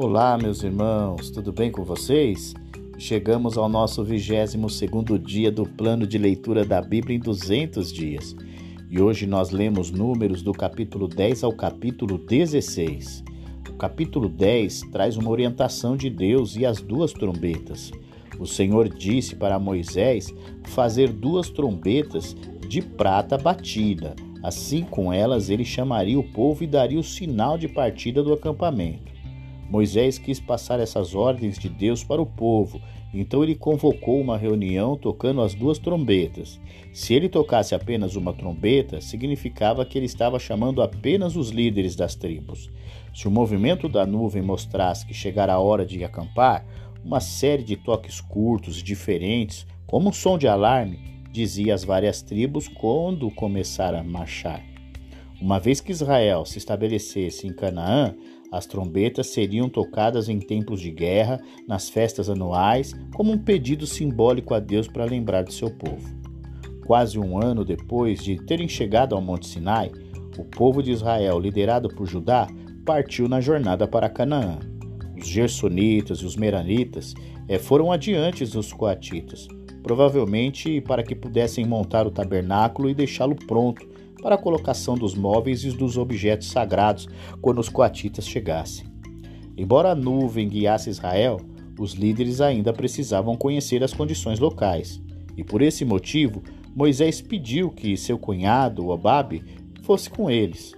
Olá, meus irmãos, tudo bem com vocês? Chegamos ao nosso 22 segundo dia do plano de leitura da Bíblia em 200 dias. E hoje nós lemos números do capítulo 10 ao capítulo 16. O capítulo 10 traz uma orientação de Deus e as duas trombetas. O Senhor disse para Moisés fazer duas trombetas de prata batida. Assim, com elas, ele chamaria o povo e daria o sinal de partida do acampamento. Moisés quis passar essas ordens de Deus para o povo, então ele convocou uma reunião tocando as duas trombetas. Se ele tocasse apenas uma trombeta, significava que ele estava chamando apenas os líderes das tribos. Se o movimento da nuvem mostrasse que chegara a hora de acampar, uma série de toques curtos, diferentes, como um som de alarme, dizia às várias tribos quando começar a marchar. Uma vez que Israel se estabelecesse em Canaã, as trombetas seriam tocadas em tempos de guerra, nas festas anuais, como um pedido simbólico a Deus para lembrar de seu povo. Quase um ano depois de terem chegado ao Monte Sinai, o povo de Israel, liderado por Judá, partiu na jornada para Canaã. Os gersonitas e os meranitas eh, foram adiante dos coatitas, provavelmente para que pudessem montar o tabernáculo e deixá-lo pronto para a colocação dos móveis e dos objetos sagrados quando os coatitas chegassem. Embora a nuvem guiasse Israel, os líderes ainda precisavam conhecer as condições locais, e por esse motivo Moisés pediu que seu cunhado, Obabe, fosse com eles.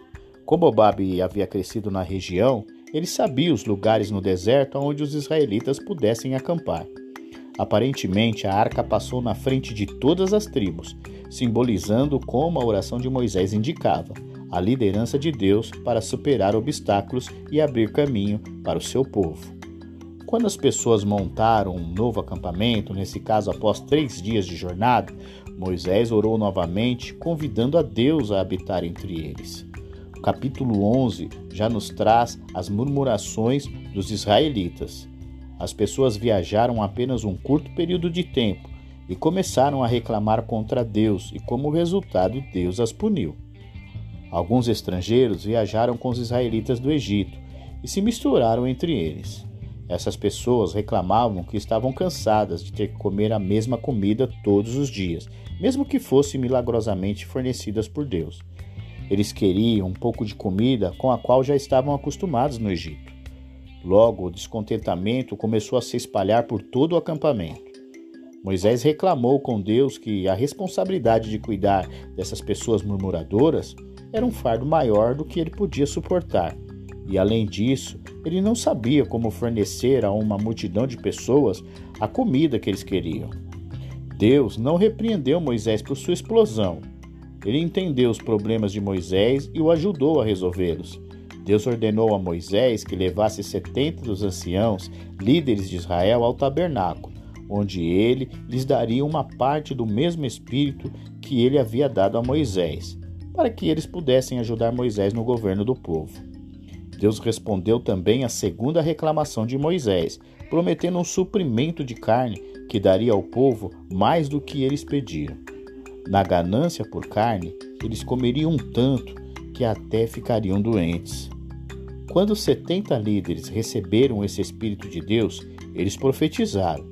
Como Obabe havia crescido na região, ele sabia os lugares no deserto onde os israelitas pudessem acampar. Aparentemente, a arca passou na frente de todas as tribos, simbolizando como a oração de Moisés indicava, a liderança de Deus para superar obstáculos e abrir caminho para o seu povo. Quando as pessoas montaram um novo acampamento, nesse caso após três dias de jornada, Moisés orou novamente, convidando a Deus a habitar entre eles. O capítulo 11 já nos traz as murmurações dos israelitas. As pessoas viajaram apenas um curto período de tempo e começaram a reclamar contra Deus, e como resultado, Deus as puniu. Alguns estrangeiros viajaram com os israelitas do Egito e se misturaram entre eles. Essas pessoas reclamavam que estavam cansadas de ter que comer a mesma comida todos os dias, mesmo que fossem milagrosamente fornecidas por Deus. Eles queriam um pouco de comida com a qual já estavam acostumados no Egito. Logo, o descontentamento começou a se espalhar por todo o acampamento. Moisés reclamou com Deus que a responsabilidade de cuidar dessas pessoas murmuradoras era um fardo maior do que ele podia suportar. E além disso, ele não sabia como fornecer a uma multidão de pessoas a comida que eles queriam. Deus não repreendeu Moisés por sua explosão. Ele entendeu os problemas de Moisés e o ajudou a resolvê-los. Deus ordenou a Moisés que levasse setenta dos anciãos, líderes de Israel, ao tabernáculo, onde ele lhes daria uma parte do mesmo espírito que ele havia dado a Moisés, para que eles pudessem ajudar Moisés no governo do povo. Deus respondeu também à segunda reclamação de Moisés, prometendo um suprimento de carne que daria ao povo mais do que eles pediram. Na ganância por carne, eles comeriam tanto que até ficariam doentes. Quando os 70 líderes receberam esse Espírito de Deus, eles profetizaram.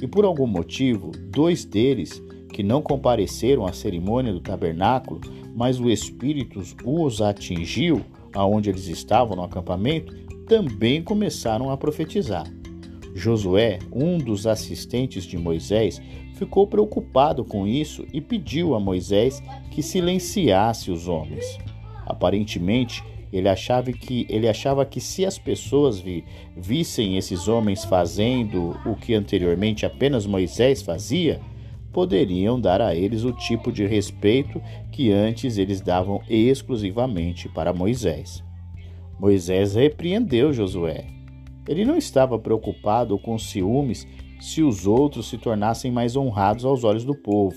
E por algum motivo, dois deles, que não compareceram à cerimônia do tabernáculo, mas o Espírito os atingiu aonde eles estavam no acampamento, também começaram a profetizar. Josué, um dos assistentes de Moisés, ficou preocupado com isso e pediu a Moisés que silenciasse os homens. Aparentemente, ele achava que, ele achava que se as pessoas vi, vissem esses homens fazendo o que anteriormente apenas Moisés fazia, poderiam dar a eles o tipo de respeito que antes eles davam exclusivamente para Moisés. Moisés repreendeu Josué. Ele não estava preocupado com ciúmes se os outros se tornassem mais honrados aos olhos do povo.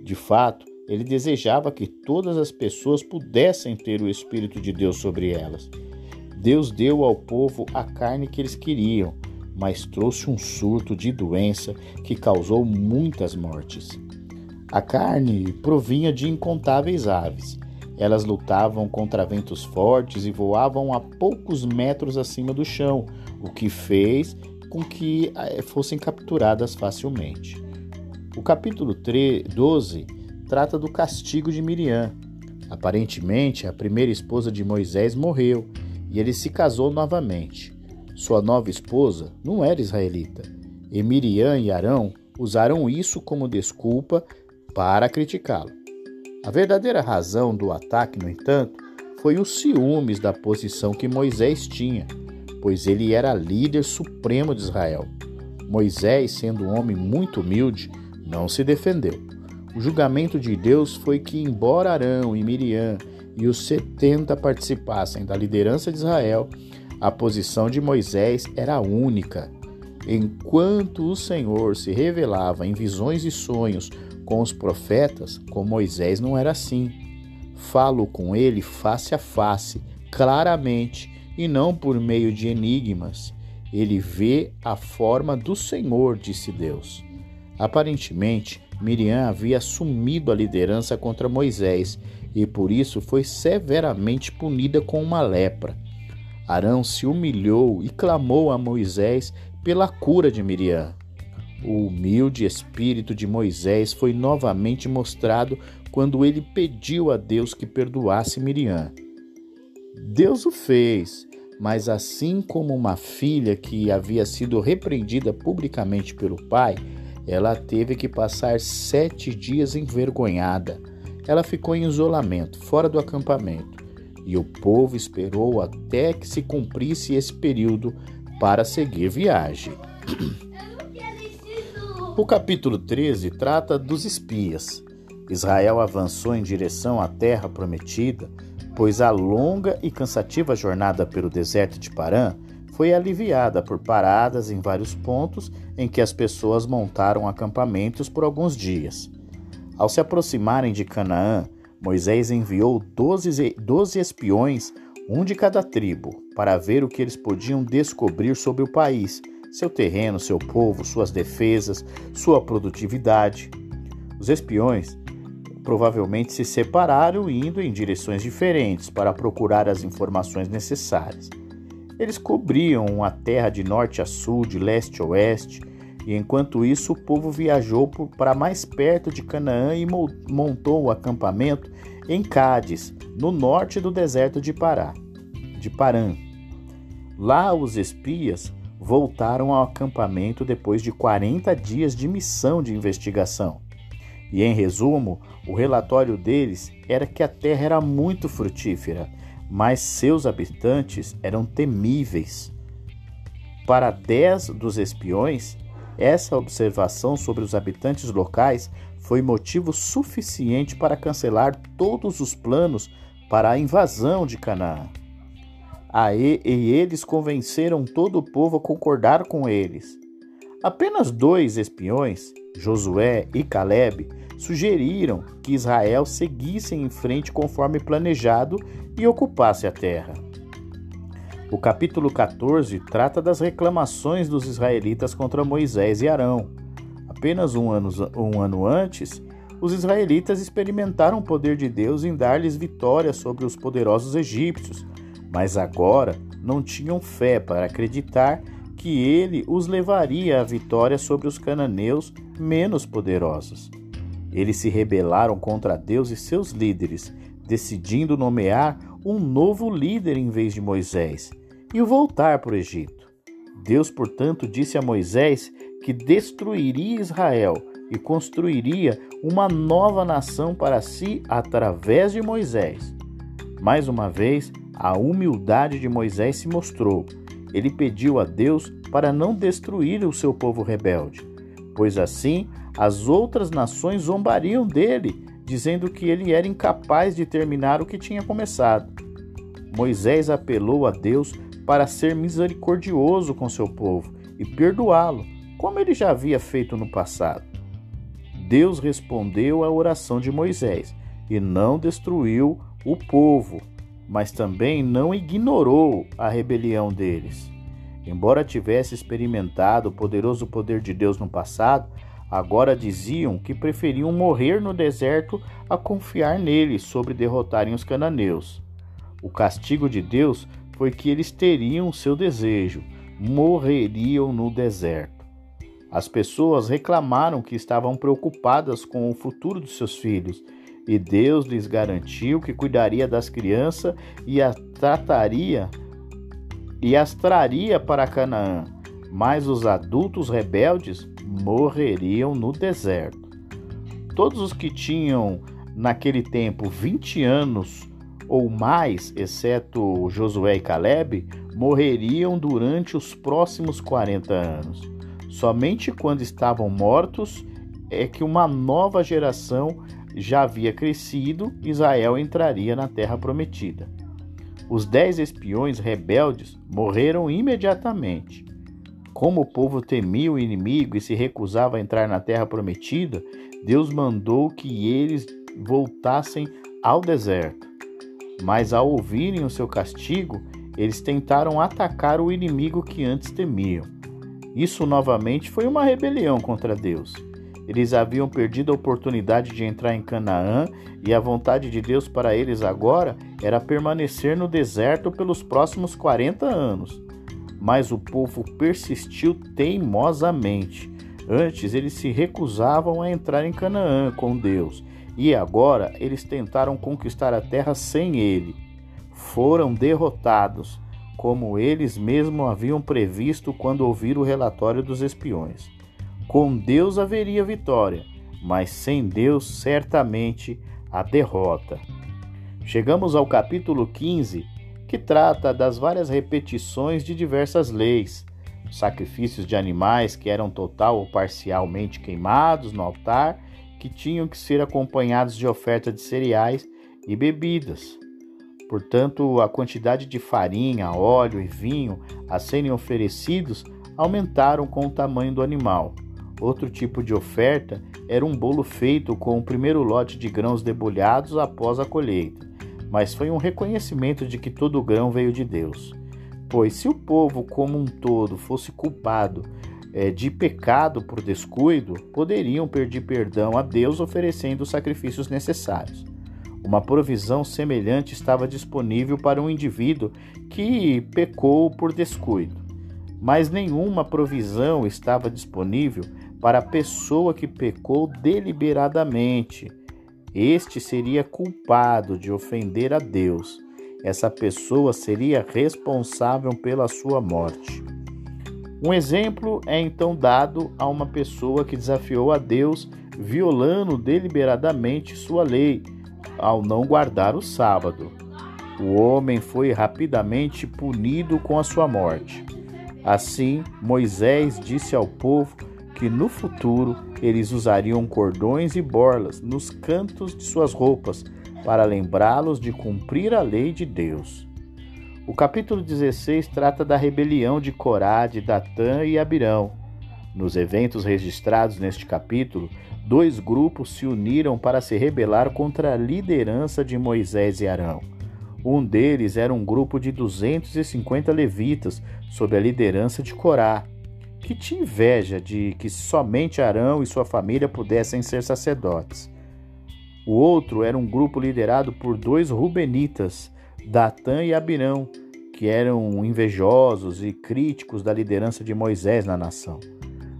De fato, ele desejava que todas as pessoas pudessem ter o Espírito de Deus sobre elas. Deus deu ao povo a carne que eles queriam, mas trouxe um surto de doença que causou muitas mortes. A carne provinha de incontáveis aves. Elas lutavam contra ventos fortes e voavam a poucos metros acima do chão, o que fez com que eh, fossem capturadas facilmente. O capítulo 12 trata do castigo de Miriam. Aparentemente, a primeira esposa de Moisés morreu e ele se casou novamente. Sua nova esposa não era israelita, e Miriam e Arão usaram isso como desculpa para criticá-lo. A verdadeira razão do ataque, no entanto, foi os ciúmes da posição que Moisés tinha, pois ele era líder supremo de Israel. Moisés, sendo um homem muito humilde, não se defendeu. O julgamento de Deus foi que, embora Arão e Miriam e os setenta participassem da liderança de Israel, a posição de Moisés era única. Enquanto o Senhor se revelava em visões e sonhos com os profetas, com Moisés não era assim. Falo com ele face a face, claramente, e não por meio de enigmas. Ele vê a forma do Senhor, disse Deus. Aparentemente, Miriam havia assumido a liderança contra Moisés e por isso foi severamente punida com uma lepra. Arão se humilhou e clamou a Moisés pela cura de Miriam. O humilde espírito de Moisés foi novamente mostrado quando ele pediu a Deus que perdoasse Miriam. Deus o fez, mas assim como uma filha que havia sido repreendida publicamente pelo pai, ela teve que passar sete dias envergonhada. Ela ficou em isolamento, fora do acampamento, e o povo esperou até que se cumprisse esse período para seguir viagem. O capítulo 13 trata dos espias. Israel avançou em direção à terra prometida, pois a longa e cansativa jornada pelo deserto de Parã foi aliviada por paradas em vários pontos em que as pessoas montaram acampamentos por alguns dias. Ao se aproximarem de Canaã, Moisés enviou doze, espiões, um de cada tribo, para ver o que eles podiam descobrir sobre o país, seu terreno, seu povo, suas defesas, sua produtividade. Os espiões provavelmente se separaram indo em direções diferentes para procurar as informações necessárias. Eles cobriam a terra de norte a sul, de leste a oeste, e enquanto isso o povo viajou para mais perto de Canaã e montou o acampamento em Cádiz, no norte do deserto de Pará, de Parã. Lá os espias voltaram ao acampamento depois de 40 dias de missão de investigação. E em resumo, o relatório deles era que a terra era muito frutífera mas seus habitantes eram temíveis. Para dez dos espiões, essa observação sobre os habitantes locais foi motivo suficiente para cancelar todos os planos para a invasão de Canaã. Aí, e eles convenceram todo o povo a concordar com eles. Apenas dois espiões, Josué e Caleb, sugeriram que Israel seguisse em frente conforme planejado e ocupasse a terra. O capítulo 14 trata das reclamações dos israelitas contra Moisés e Arão. Apenas um ano, um ano antes, os israelitas experimentaram o poder de Deus em dar-lhes vitória sobre os poderosos egípcios, mas agora não tinham fé para acreditar que ele os levaria à vitória sobre os cananeus menos poderosos. Eles se rebelaram contra Deus e seus líderes, decidindo nomear um novo líder em vez de Moisés e o voltar para o Egito. Deus, portanto, disse a Moisés que destruiria Israel e construiria uma nova nação para si através de Moisés. Mais uma vez, a humildade de Moisés se mostrou. Ele pediu a Deus para não destruir o seu povo rebelde, pois assim as outras nações zombariam dele, dizendo que ele era incapaz de terminar o que tinha começado. Moisés apelou a Deus para ser misericordioso com seu povo e perdoá-lo, como ele já havia feito no passado. Deus respondeu à oração de Moisés e não destruiu o povo, mas também não ignorou a rebelião deles. Embora tivesse experimentado o poderoso poder de Deus no passado, Agora diziam que preferiam morrer no deserto a confiar nele sobre derrotarem os cananeus. O castigo de Deus foi que eles teriam seu desejo, morreriam no deserto. As pessoas reclamaram que estavam preocupadas com o futuro dos seus filhos, e Deus lhes garantiu que cuidaria das crianças e as trataria e as traria para Canaã. Mas os adultos rebeldes morreriam no deserto. Todos os que tinham naquele tempo 20 anos ou mais, exceto Josué e Caleb, morreriam durante os próximos 40 anos. Somente quando estavam mortos é que uma nova geração já havia crescido, Israel entraria na terra prometida. Os dez espiões rebeldes morreram imediatamente. Como o povo temia o inimigo e se recusava a entrar na terra prometida, Deus mandou que eles voltassem ao deserto. Mas ao ouvirem o seu castigo, eles tentaram atacar o inimigo que antes temiam. Isso novamente foi uma rebelião contra Deus. Eles haviam perdido a oportunidade de entrar em Canaã e a vontade de Deus para eles agora era permanecer no deserto pelos próximos 40 anos. Mas o povo persistiu teimosamente. Antes eles se recusavam a entrar em Canaã com Deus e agora eles tentaram conquistar a terra sem ele. Foram derrotados, como eles mesmos haviam previsto quando ouviram o relatório dos espiões. Com Deus haveria vitória, mas sem Deus certamente a derrota. Chegamos ao capítulo 15, que trata das várias repetições de diversas leis, sacrifícios de animais que eram total ou parcialmente queimados no altar que tinham que ser acompanhados de oferta de cereais e bebidas. Portanto, a quantidade de farinha, óleo e vinho a serem oferecidos aumentaram com o tamanho do animal. Outro tipo de oferta era um bolo feito com o primeiro lote de grãos debulhados após a colheita, mas foi um reconhecimento de que todo o grão veio de Deus. Pois se o povo como um todo fosse culpado é, de pecado por descuido poderiam pedir perdão a Deus oferecendo os sacrifícios necessários. Uma provisão semelhante estava disponível para um indivíduo que pecou por descuido, mas nenhuma provisão estava disponível para a pessoa que pecou deliberadamente. Este seria culpado de ofender a Deus. Essa pessoa seria responsável pela sua morte. Um exemplo é então dado a uma pessoa que desafiou a Deus violando deliberadamente sua lei ao não guardar o sábado. O homem foi rapidamente punido com a sua morte. Assim, Moisés disse ao povo que no futuro eles usariam cordões e borlas nos cantos de suas roupas para lembrá-los de cumprir a lei de Deus. O capítulo 16 trata da rebelião de Corá, de Datã e Abirão. Nos eventos registrados neste capítulo, dois grupos se uniram para se rebelar contra a liderança de Moisés e Arão. Um deles era um grupo de 250 levitas, sob a liderança de Corá, que tinha inveja de que somente Arão e sua família pudessem ser sacerdotes. O outro era um grupo liderado por dois rubenitas, Datã e Abirão, que eram invejosos e críticos da liderança de Moisés na nação.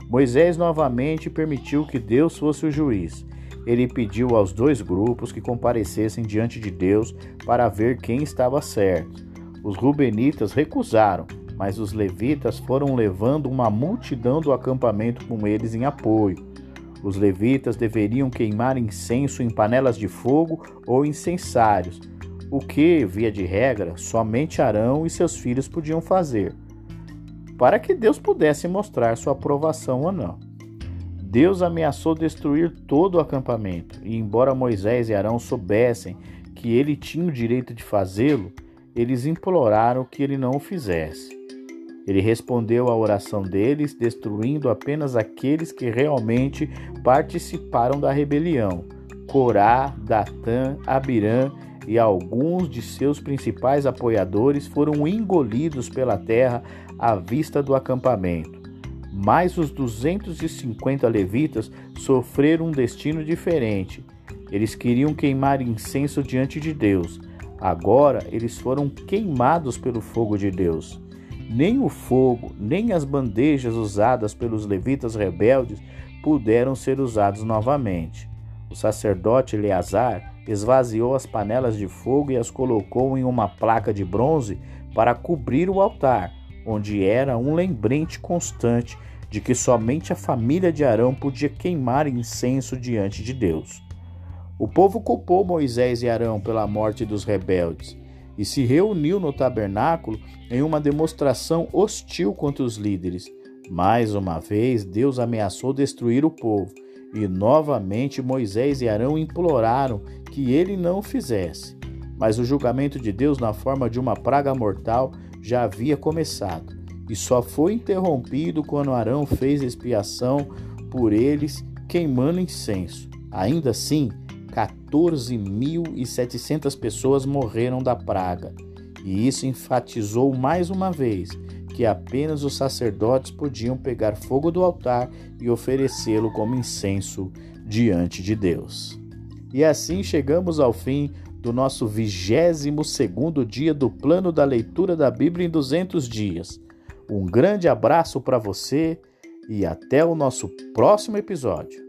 Moisés novamente permitiu que Deus fosse o juiz. Ele pediu aos dois grupos que comparecessem diante de Deus para ver quem estava certo. Os rubenitas recusaram, mas os levitas foram levando uma multidão do acampamento com eles em apoio. Os levitas deveriam queimar incenso em panelas de fogo ou incensários, o que, via de regra, somente Arão e seus filhos podiam fazer, para que Deus pudesse mostrar sua aprovação ou não. Deus ameaçou destruir todo o acampamento, e embora Moisés e Arão soubessem que ele tinha o direito de fazê-lo, eles imploraram que ele não o fizesse. Ele respondeu à oração deles, destruindo apenas aqueles que realmente participaram da rebelião: Corá, Datã, Abirã e alguns de seus principais apoiadores foram engolidos pela terra à vista do acampamento. Mas os 250 levitas sofreram um destino diferente. Eles queriam queimar incenso diante de Deus. Agora eles foram queimados pelo fogo de Deus. Nem o fogo, nem as bandejas usadas pelos levitas rebeldes puderam ser usados novamente. O sacerdote Eleazar esvaziou as panelas de fogo e as colocou em uma placa de bronze para cobrir o altar, onde era um lembrete constante de que somente a família de Arão podia queimar incenso diante de Deus. O povo culpou Moisés e Arão pela morte dos rebeldes e se reuniu no tabernáculo em uma demonstração hostil contra os líderes. Mais uma vez, Deus ameaçou destruir o povo, e novamente Moisés e Arão imploraram que ele não o fizesse. Mas o julgamento de Deus, na forma de uma praga mortal, já havia começado, e só foi interrompido quando Arão fez expiação por eles, queimando incenso. Ainda assim, 14.700 pessoas morreram da praga, e isso enfatizou mais uma vez que apenas os sacerdotes podiam pegar fogo do altar e oferecê-lo como incenso diante de Deus. E assim chegamos ao fim do nosso 22 segundo dia do plano da leitura da Bíblia em 200 dias. Um grande abraço para você e até o nosso próximo episódio.